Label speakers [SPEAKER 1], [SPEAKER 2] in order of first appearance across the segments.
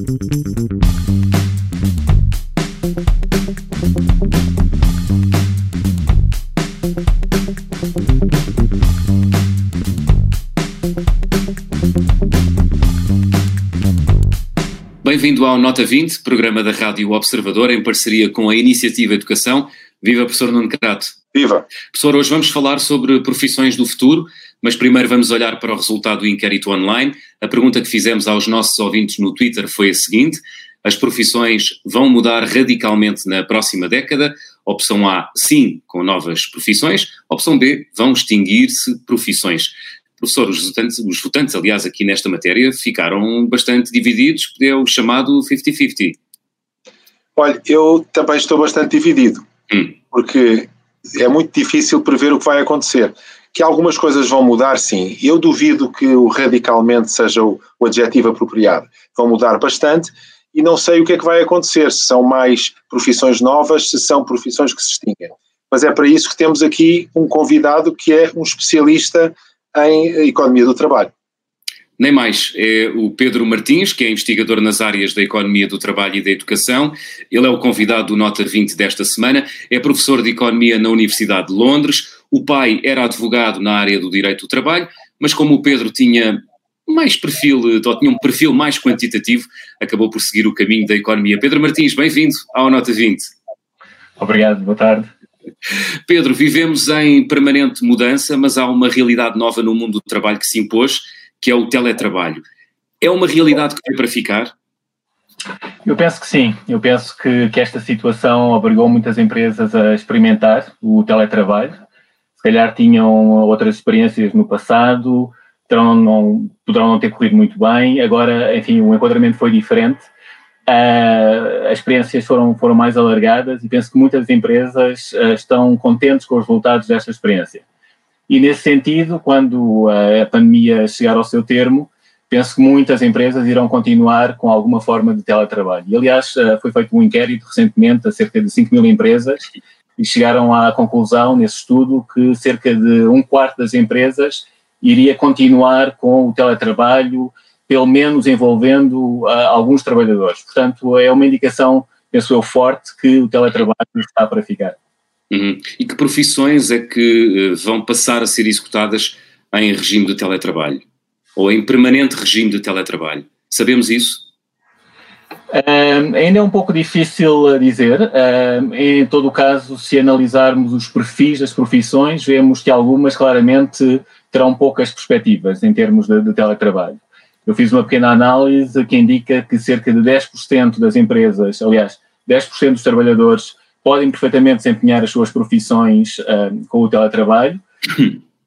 [SPEAKER 1] Bem-vindo ao Nota 20, programa da Rádio Observador, em parceria com a Iniciativa Educação. Viva, professor Nuno Crato.
[SPEAKER 2] Viva.
[SPEAKER 1] Professor, hoje vamos falar sobre profissões do futuro, mas primeiro vamos olhar para o resultado do inquérito online. A pergunta que fizemos aos nossos ouvintes no Twitter foi a seguinte: as profissões vão mudar radicalmente na próxima década? Opção A, sim, com novas profissões. Opção B, vão extinguir-se profissões. Professor, os votantes, os votantes, aliás, aqui nesta matéria, ficaram bastante divididos, é o chamado 50-50.
[SPEAKER 2] Olha, eu também estou bastante dividido, hum. porque é muito difícil prever o que vai acontecer. Que algumas coisas vão mudar, sim. Eu duvido que o radicalmente seja o, o adjetivo apropriado. Vão mudar bastante e não sei o que é que vai acontecer, se são mais profissões novas, se são profissões que se extinguem. Mas é para isso que temos aqui um convidado que é um especialista em economia do trabalho.
[SPEAKER 1] Nem mais, é o Pedro Martins, que é investigador nas áreas da economia do trabalho e da educação. Ele é o convidado do Nota 20 desta semana, é professor de economia na Universidade de Londres. O pai era advogado na área do direito do trabalho, mas como o Pedro tinha mais perfil, ou tinha um perfil mais quantitativo, acabou por seguir o caminho da economia. Pedro Martins, bem-vindo ao Nota 20.
[SPEAKER 3] Obrigado, boa tarde.
[SPEAKER 1] Pedro, vivemos em permanente mudança, mas há uma realidade nova no mundo do trabalho que se impôs, que é o teletrabalho. É uma realidade que tem para ficar?
[SPEAKER 3] Eu penso que sim. Eu penso que, que esta situação obrigou muitas empresas a experimentar o teletrabalho. Se calhar tinham outras experiências no passado, terão não, poderão não ter corrido muito bem. Agora, enfim, o enquadramento foi diferente Uh, as experiências foram, foram mais alargadas e penso que muitas empresas uh, estão contentes com os resultados desta experiência. E nesse sentido, quando uh, a pandemia chegar ao seu termo, penso que muitas empresas irão continuar com alguma forma de teletrabalho. E, aliás, foi feito um inquérito recentemente a cerca de 5 mil empresas e chegaram à conclusão, nesse estudo, que cerca de um quarto das empresas iria continuar com o teletrabalho, pelo menos envolvendo uh, alguns trabalhadores. Portanto, é uma indicação, penso eu, forte que o teletrabalho está para ficar.
[SPEAKER 1] Uhum. E que profissões é que uh, vão passar a ser executadas em regime de teletrabalho? Ou em permanente regime de teletrabalho? Sabemos isso?
[SPEAKER 3] Uh, ainda é um pouco difícil dizer. Uh, em todo o caso, se analisarmos os perfis das profissões, vemos que algumas claramente terão poucas perspectivas em termos de, de teletrabalho. Eu fiz uma pequena análise que indica que cerca de 10% das empresas, aliás, 10% dos trabalhadores podem perfeitamente desempenhar as suas profissões uh, com o teletrabalho.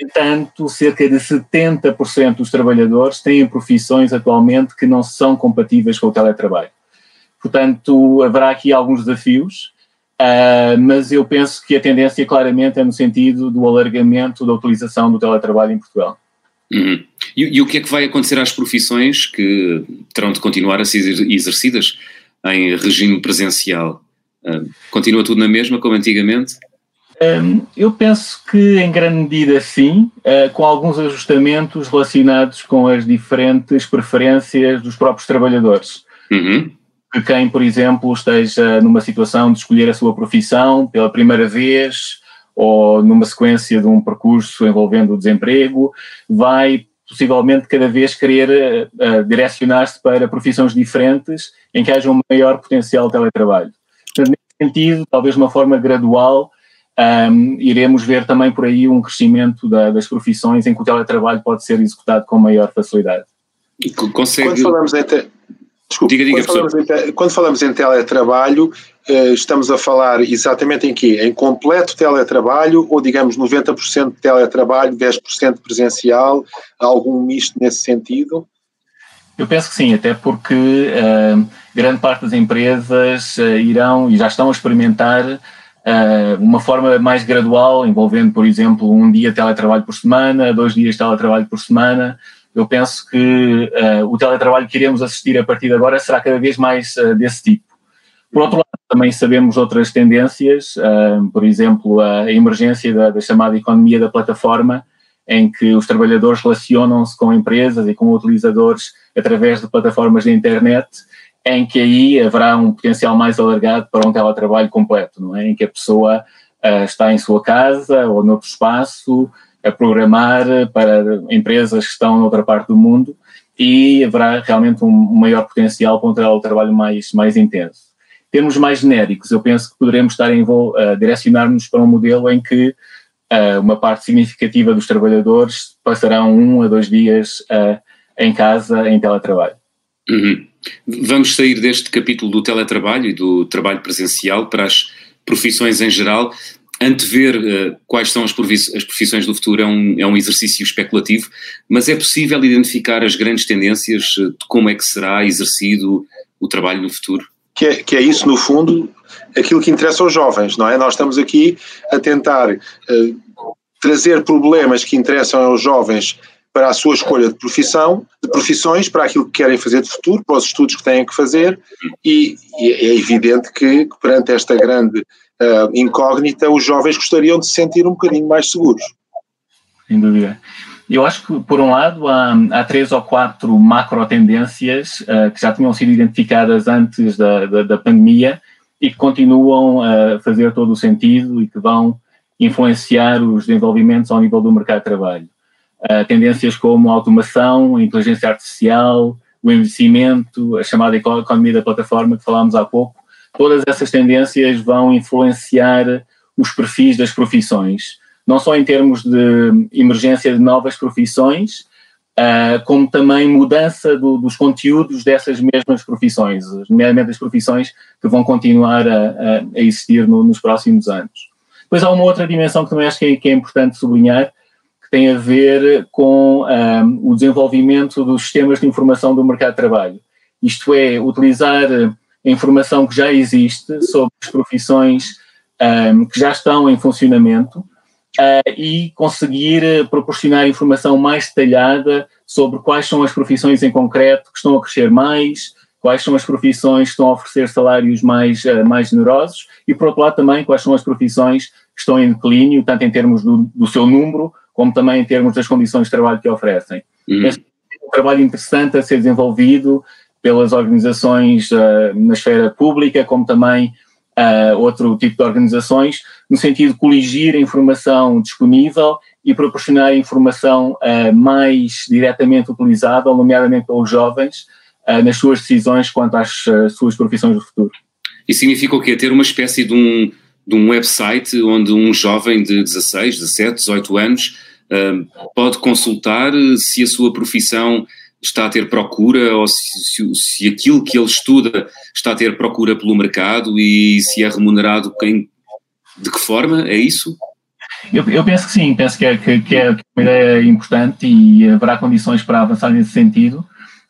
[SPEAKER 3] Entanto, cerca de 70% dos trabalhadores têm profissões atualmente que não são compatíveis com o teletrabalho. Portanto, haverá aqui alguns desafios, uh, mas eu penso que a tendência claramente é no sentido do alargamento da utilização do teletrabalho em Portugal.
[SPEAKER 1] Uhum. E, e, o que é que vai acontecer às profissões que terão de continuar a ser exercidas em regime presencial? Uh, continua tudo na mesma como antigamente?
[SPEAKER 3] Um, eu penso que em grande medida sim, uh, com alguns ajustamentos relacionados com as diferentes preferências dos próprios trabalhadores. Uhum. Que quem, por exemplo, esteja numa situação de escolher a sua profissão pela primeira vez, ou numa sequência de um percurso envolvendo o desemprego, vai possivelmente cada vez querer uh, direcionar-se para profissões diferentes em que haja um maior potencial de teletrabalho. Portanto, nesse sentido, talvez de uma forma gradual, um, ehm, iremos ver também por aí um crescimento da, das profissões em que o teletrabalho pode ser executado com maior facilidade.
[SPEAKER 2] E consegue... Quando falamos em, te... Desculpe, diga, diga, quando, falamos em, quando, falamos em, teletrabalho, eh, estamos a falar exatamente em quê? Em completo teletrabalho ou, digamos, 90% de teletrabalho, 10% presencial, algum misto nesse sentido?
[SPEAKER 3] Eu penso que sim, até porque uh, grande parte das empresas uh, irão e já estão a experimentar uh, uma forma mais gradual, envolvendo, por exemplo, um dia de teletrabalho por semana, dois dias de teletrabalho por semana, eu penso que uh, o teletrabalho que iremos assistir a partir de agora será cada vez mais uh, desse tipo. Por outro lado, também sabemos outras tendências, uh, por exemplo, a emergência da, da, chamada economia da plataforma, em que os trabalhadores relacionam-se com empresas e com utilizadores através de plataformas de internet em que aí haverá um potencial mais alargado para um teletrabalho completo, não é? Em que a pessoa está em sua casa ou noutro espaço a programar para empresas que estão noutra parte do mundo e haverá realmente um maior potencial para um teletrabalho mais, mais intenso. Em termos mais genéricos, eu penso que poderemos estar a uh, direcionar-nos para um modelo em que uh, uma parte significativa dos trabalhadores passarão um a dois dias uh, em casa em teletrabalho.
[SPEAKER 1] Uhum. Vamos sair deste capítulo do teletrabalho e do trabalho presencial para as profissões em geral. Antever uh, quais são as, as profissões do futuro é um, é um exercício especulativo, mas é possível identificar as grandes tendências de como é que será exercido o trabalho no futuro?
[SPEAKER 2] Que é, que é isso, no fundo, aquilo que interessa aos jovens, não é? Nós estamos aqui a tentar uh, trazer problemas que interessam aos jovens para a sua escolha de profissão, de profissões, para aquilo que querem fazer de futuro, para os estudos que têm que fazer, e, e é evidente que, perante esta grande uh, incógnita, os jovens gostariam de se sentir um bocadinho mais seguros.
[SPEAKER 3] Sem dúvida. Eu acho que, por um lado, há, há três ou quatro macro tendências uh, que já tinham sido identificadas antes da, da, da, pandemia e que continuam a fazer todo o sentido e que vão influenciar os desenvolvimentos ao nível do mercado de trabalho uh, tendências como a automação, a inteligência artificial, o investimento, a chamada economia da plataforma que falámos há pouco, todas essas tendências vão influenciar os perfis das profissões, não só em termos de emergência de novas profissões, uh, como também mudança do, dos conteúdos dessas mesmas profissões, nomeadamente as profissões que vão continuar a, a, existir no, nos próximos anos. Depois há uma outra dimensão que também acho que é, que é importante sublinhar, tem a ver com um, o desenvolvimento dos sistemas de informação do mercado de trabalho. Isto é, utilizar informação que já existe sobre as profissões um, que já estão em funcionamento uh, e conseguir proporcionar informação mais detalhada sobre quais são as profissões em concreto que estão a crescer mais, quais são as profissões que estão a oferecer salários mais, uh, mais generosos e, por outro lado, também quais são as profissões que estão em declínio, tanto em termos do, do seu número como também em termos das condições de trabalho que oferecem. Uhum. Este é um trabalho interessante a ser desenvolvido pelas organizações uh, na esfera pública, como também uh, outro tipo de organizações, no sentido de coligir a informação disponível e proporcionar informação uh, mais diretamente utilizável, nomeadamente pelos jovens, nas suas decisões quanto às suas profissões do futuro.
[SPEAKER 1] Isso significa o quê? Ter uma espécie de um de um website onde um jovem de 16, 17, 18 anos pode consultar se a sua profissão está a ter procura ou se, se, aquilo que ele estuda está a ter procura pelo mercado e se é remunerado quem, de que forma? É isso?
[SPEAKER 3] Eu, eu penso que sim, penso que é, que, que é uma ideia importante e haverá condições para avançar nesse sentido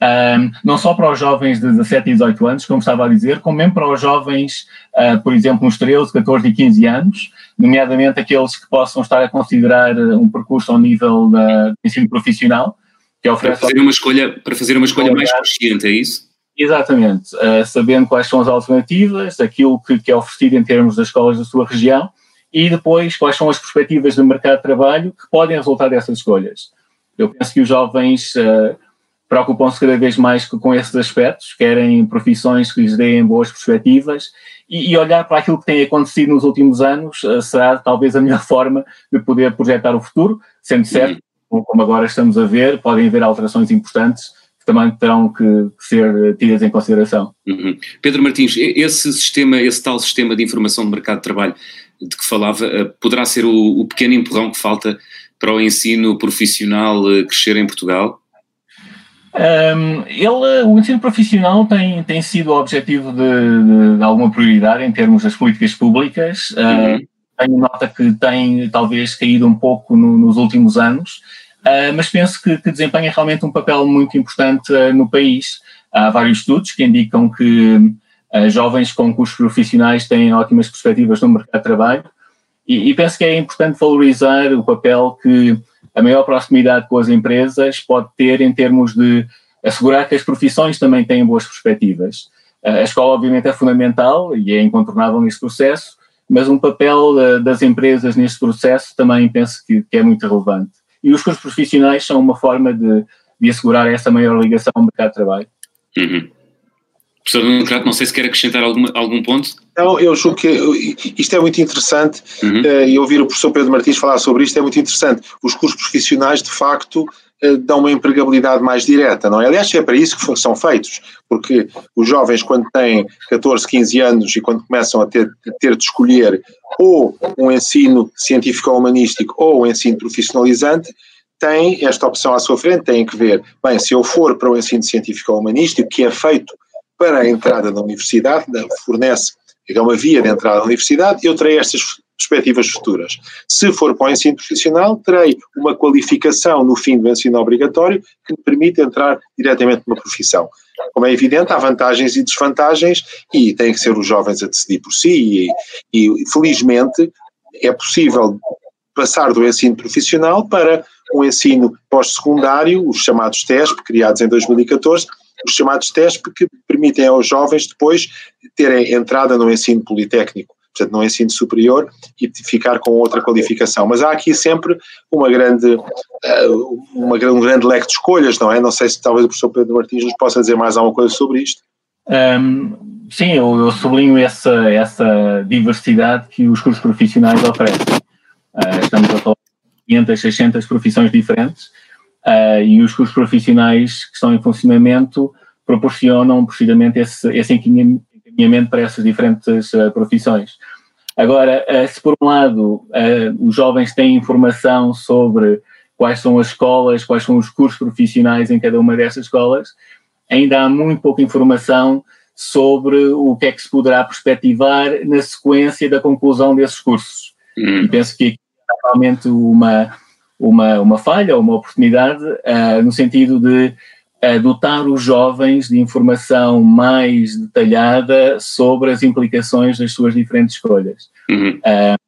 [SPEAKER 3] um, não só para os jovens de 17 e 18 anos, como estava a dizer, como mesmo para os jovens, uh, por exemplo, uns 13, 14 e 15 anos, nomeadamente aqueles que possam estar a considerar um percurso ao nível de ensino profissional,
[SPEAKER 1] que oferece... Para fazer uma escolha, para fazer uma escolha mais consciente, é isso?
[SPEAKER 3] Exatamente, uh, sabendo quais são as alternativas, aquilo que, que é oferecido em termos das escolas da sua região, e depois quais são as perspectivas do mercado de trabalho que podem resultar dessas escolhas. Eu penso que os jovens... Uh, preocupam-se cada vez mais com esses aspectos, querem profissões que lhes deem boas perspectivas e, e, olhar para aquilo que tem acontecido nos últimos anos uh, será talvez a melhor forma de poder projetar o futuro, sendo certo, uhum. Como agora estamos a ver, podem haver alterações importantes que também terão que ser tidas em consideração.
[SPEAKER 1] Uhum. Pedro Martins, esse sistema, esse tal sistema de informação de mercado de trabalho de que falava, uh, poderá ser o, o pequeno empurrão que falta para o ensino profissional uh, crescer em Portugal?
[SPEAKER 3] Um, ele, o ensino profissional tem, tem sido o objetivo de, de, de alguma prioridade em termos das políticas públicas. Uhum. Uh, tenho nota que tem talvez caído um pouco no, nos últimos anos, uh, mas penso que, que, desempenha realmente um papel muito importante uh, no país. Há vários estudos que indicam que jovens com cursos profissionais têm ótimas perspectivas no mercado de trabalho e, e penso que é importante valorizar o papel que a maior proximidade com as empresas pode ter em termos de assegurar que as profissões também têm boas perspectivas. A escola, obviamente, é fundamental e é incontornável neste processo, mas um papel eh, das empresas neste processo também penso que, é muito relevante. E os cursos profissionais são uma forma de, de assegurar essa maior ligação ao mercado de trabalho.
[SPEAKER 1] Uhum. Professor Nuno não sei se quer acrescentar algum, algum ponto.
[SPEAKER 2] Não, eu julgo que isto é muito interessante uhum. uh, e ouvir o professor Pedro Martins falar sobre isto é muito interessante. Os cursos profissionais, de facto, uh, dão uma empregabilidade mais direta, não é? Aliás, é para isso que são feitos, porque os jovens, quando têm 14, 15 anos e quando começam a ter, a ter de escolher ou um ensino científico-humanístico ou um ensino profissionalizante, têm esta opção à sua frente, têm que ver, bem, se eu for para o ensino científico-humanístico, que é feito para a entrada na universidade, fornece é uma via de entrada na universidade, eu terei estas perspectivas futuras. Se for para o ensino profissional, terei uma qualificação no fim do ensino obrigatório que me permite entrar diretamente numa profissão. Como é evidente, há vantagens e desvantagens e têm que ser os jovens a decidir por si e, e felizmente é possível passar do ensino profissional para um ensino pós-secundário, os chamados TESP, criados em 2014, os chamados TESP, que permitem aos jovens depois terem entrada no ensino politécnico, portanto, no ensino superior e ficar com outra qualificação. Mas há aqui sempre uma grande, eh, uma, um grande leque de escolhas, não é? Não sei se talvez o professor Pedro Martins nos possa dizer mais alguma coisa sobre isto.
[SPEAKER 3] Um, sim, eu, eu, sublinho essa, essa diversidade que os cursos profissionais oferecem. Uh, estamos a falar de 500, 600 profissões diferentes uh, e os cursos profissionais que estão em funcionamento proporcionam precisamente esse, esse encaminhamento para essas diferentes uh, profissões. Agora, uh, se por um lado os jovens têm informação sobre quais são as escolas, quais são os cursos profissionais em cada uma dessas escolas, ainda há muito pouca informação sobre o que é que se poderá perspectivar na sequência da conclusão desses cursos. Hum. E penso que aqui é realmente uma, uma, uma falha uma oportunidade uh, no sentido de uh, dotar os jovens de informação mais detalhada sobre as implicações das suas diferentes escolhas. Uhum. Uh,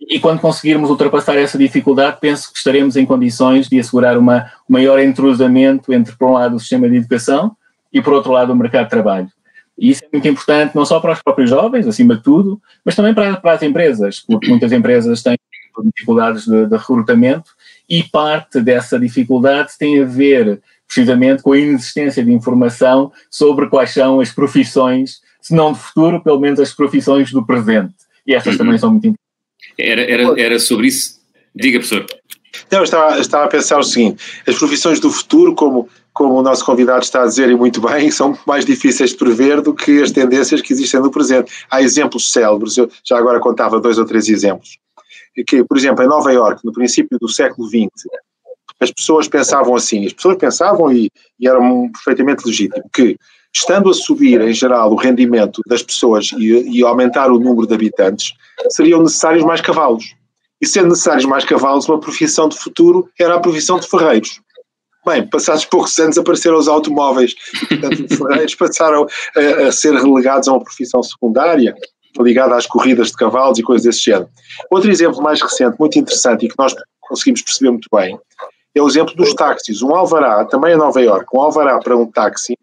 [SPEAKER 3] e quando conseguirmos ultrapassar essa dificuldade, penso que estaremos em condições de assegurar uma, um maior entrosamento entre, por um lado, o sistema de educação e, por outro lado, o mercado de trabalho. E isso é muito importante não só para os próprios jovens, acima de tudo, mas também para, para as empresas, porque muitas empresas têm dificuldades de, de recrutamento e parte dessa dificuldade tem a ver precisamente com a inexistência de informação sobre quais são as profissões, se não do futuro, pelo menos as profissões do presente. E essas uhum. também são muito importantes.
[SPEAKER 1] Era, era, era sobre isso? Diga, professor.
[SPEAKER 2] Não, eu estava, estava a pensar o seguinte: as profissões do futuro, como, como o nosso convidado está a dizer e muito bem, são mais difíceis de prever do que as tendências que existem no presente. Há exemplos célebres, eu já agora contava dois ou três exemplos que, por exemplo, em Nova Iorque, no princípio do século XX, as pessoas pensavam assim, as pessoas pensavam e, e era perfeitamente legítimo, que estando a subir em geral o rendimento das pessoas e, e aumentar o número de habitantes, seriam necessários mais cavalos. E sendo necessários mais cavalos, uma profissão de futuro era a profissão de ferreiros. Bem, passados poucos anos apareceram os automóveis, portanto, os ferreiros passaram a, a, ser relegados a uma profissão secundária, ligada às corridas de cavalos e coisas desse género. Outro exemplo mais recente, muito interessante e que nós conseguimos perceber muito bem, é o exemplo dos táxis. Um alvará, também em Nova Iorque, um alvará para um táxi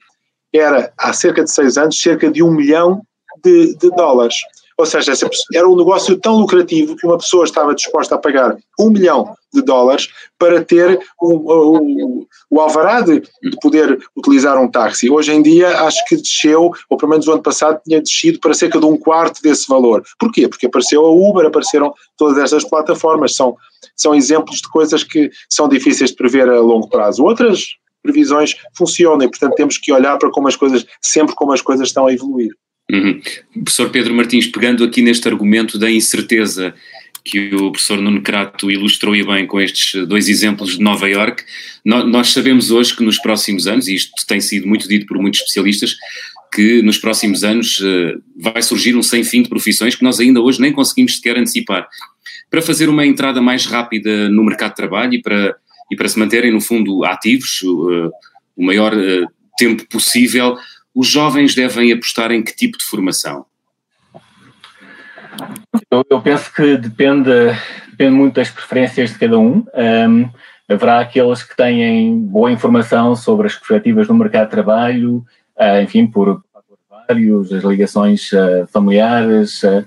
[SPEAKER 2] era, há cerca de seis anos, cerca de um milhão de, de dólares. Ou seja, era um negócio tão lucrativo que uma pessoa estava disposta a pagar um milhão de dólares para ter o, o, o alvará de, de, poder utilizar um táxi. Hoje em dia acho que desceu, ou pelo menos o ano passado tinha descido para cerca de um quarto desse valor. Porquê? Porque apareceu a Uber, apareceram todas estas plataformas. São, são exemplos de coisas que são difíceis de prever a longo prazo. Outras previsões funcionam e, portanto, temos que olhar para como as coisas, sempre como as coisas estão a evoluir.
[SPEAKER 1] Uhum. Professor Pedro Martins, pegando aqui neste argumento da incerteza que o professor Nuno Crato ilustrou e bem com estes dois exemplos de Nova York, nós sabemos hoje que nos próximos anos, e isto tem sido muito dito por muitos especialistas, que nos próximos anos eh, vai surgir um sem fim de profissões que nós ainda hoje nem conseguimos sequer antecipar. Para fazer uma entrada mais rápida no mercado de trabalho e para, e para se manterem, no fundo, ativos uh, o maior uh, tempo possível, os jovens devem apostar em que tipo de formação?
[SPEAKER 3] Eu, eu penso que depende, depende muito das preferências de cada um. um haverá aqueles que têm boa informação sobre as perspectivas no mercado de trabalho, uh, enfim, por, por vários, as ligações uh, familiares, uh,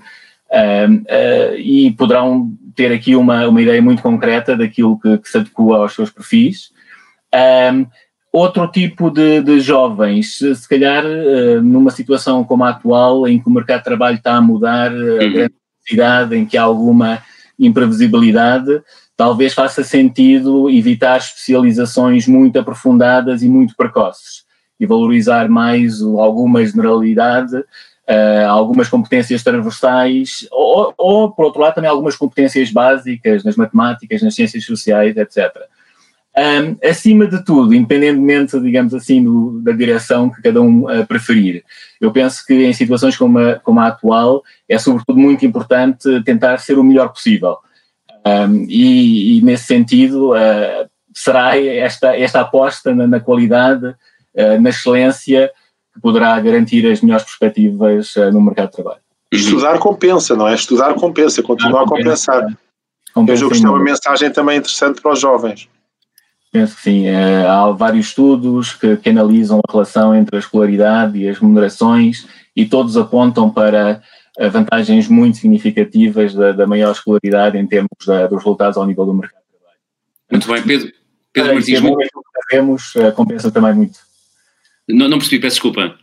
[SPEAKER 3] e poderão ter aqui uma, uma ideia muito concreta daquilo que, que se adequa aos seus perfis. Um, outro tipo de, de jovens, se calhar uh, numa situação como a atual, em que o mercado de trabalho está a mudar, uhum. a grande em que há alguma imprevisibilidade, talvez faça sentido evitar especializações muito aprofundadas e muito precoces e valorizar mais alguma generalidade, uh, algumas competências transversais ou, ou, por outro lado, também algumas competências básicas nas matemáticas, nas ciências sociais, etc. Um, acima de tudo, independentemente, digamos assim, do, da direção que cada um uh, preferir, eu penso que em situações como a, como a atual é sobretudo muito importante tentar ser o melhor possível. Um, e, e, nesse sentido, uh, será esta, esta aposta na, na qualidade, uh, na excelência, que poderá garantir as melhores perspectivas no mercado de trabalho.
[SPEAKER 2] Estudar compensa, não é? Estudar compensa, continuar a compensar. Compensa, Eu julgo que isto é uma mensagem também interessante para os jovens.
[SPEAKER 3] Penso que sim. Eh, há vários estudos que, que, analisam a relação entre a escolaridade e as remunerações e todos apontam para vantagens muito significativas da, da maior escolaridade em termos da, dos resultados ao nível do mercado de trabalho.
[SPEAKER 1] Muito bem, Pedro. Pedro Martins.
[SPEAKER 3] O que fazemos eh, compensa também muito.
[SPEAKER 1] Não, não percebi, peço desculpa.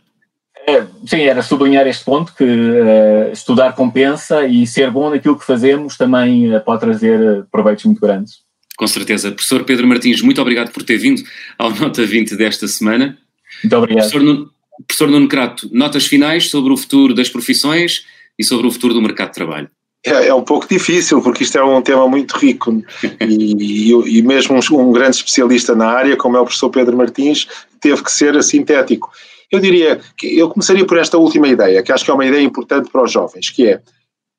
[SPEAKER 3] sim, era sublinhar este ponto que uh, estudar compensa e ser bom naquilo que fazemos também uh, pode trazer proveitos muito grandes.
[SPEAKER 1] Com certeza. Professor Pedro Martins, muito obrigado por ter vindo ao Nota 20 desta semana.
[SPEAKER 3] Muito obrigado.
[SPEAKER 1] Professor Nuno, professor Nuno Crato, notas finais sobre o futuro das profissões e sobre o futuro do mercado de trabalho.
[SPEAKER 2] É, é um pouco difícil, porque isto é um tema muito rico e, e, e mesmo um, um, grande especialista na área, como é o professor Pedro Martins, teve que ser sintético. Eu diria que eu começaria por esta última ideia, que acho que é uma ideia importante para os jovens, que é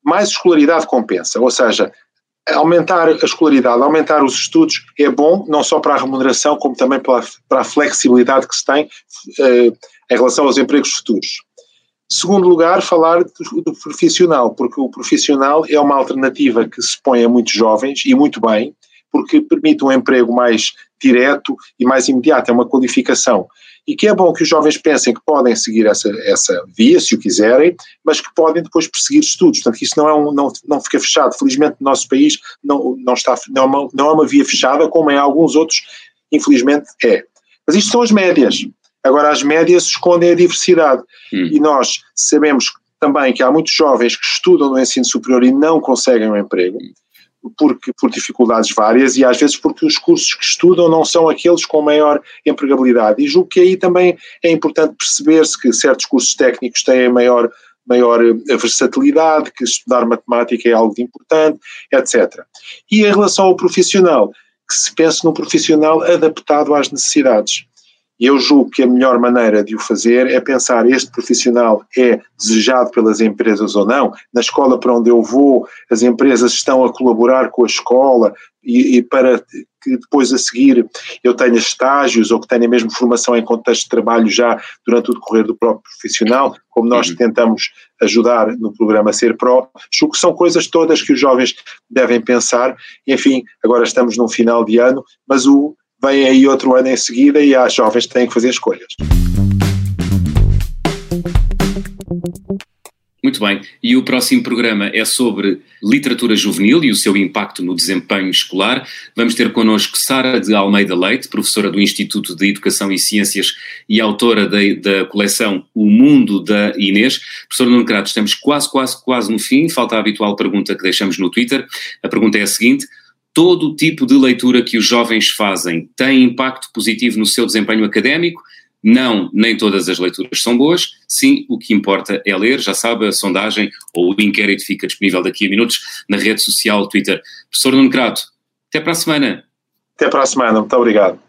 [SPEAKER 2] mais escolaridade compensa, ou seja, aumentar a escolaridade, aumentar os estudos é bom, não só para a remuneração, como também para a, para a flexibilidade que se tem uh, em relação aos empregos futuros. Segundo lugar, falar do, do, profissional, porque o profissional é uma alternativa que se põe a muitos jovens, e muito bem, porque permite um emprego mais direto e mais imediato, é uma qualificação e que é bom que os jovens pensem que podem seguir essa, essa via, se o quiserem, mas que podem depois perseguir estudos. Portanto, isso não, é um, não, não fica fechado. Felizmente, no nosso país não, não, está, não, é uma, não é uma via fechada, como em alguns outros, infelizmente, é. Mas isto são as médias. Agora, as médias escondem a diversidade. Hum. E nós sabemos também que há muitos jovens que estudam no ensino superior e não conseguem um emprego porque, por dificuldades várias e às vezes porque os cursos que estudam não são aqueles com maior empregabilidade. E julgo que aí também é importante perceber-se que certos cursos técnicos têm maior, maior eh, versatilidade, que estudar matemática é algo de importante, etc. E em relação ao profissional, que se pense num profissional adaptado às necessidades. E eu julgo que a melhor maneira de o fazer é pensar este profissional é desejado pelas empresas ou não. Na escola para onde eu vou, as empresas estão a colaborar com a escola e, e para que depois a seguir eu tenha estágios ou que tenha mesmo formação em contexto de trabalho já durante o decorrer do próprio profissional, como nós uhum. tentamos ajudar no programa Ser Pro. Julgo que são coisas todas que os jovens devem pensar. Enfim, agora estamos num final de ano, mas o vem aí outro ano em seguida e há jovens que têm que fazer escolhas.
[SPEAKER 1] Muito bem, e o próximo programa é sobre literatura juvenil e o seu impacto no desempenho escolar. Vamos ter connosco Sara de Almeida Leite, professora do Instituto de Educação e Ciências e autora da, da coleção O Mundo da Inês. Professora Nuno Crato, estamos quase, quase, quase no fim, falta a habitual pergunta que deixamos no Twitter. A pergunta é a seguinte: todo o tipo de leitura que os jovens fazem tem impacto positivo no seu desempenho académico? Não, nem todas as leituras são boas. Sim, o que importa é ler. Já sabe, a sondagem ou o inquérito fica disponível daqui a minutos na rede social Twitter. Professor Nuno Crato, até para a semana.
[SPEAKER 2] Até para a semana, muito obrigado.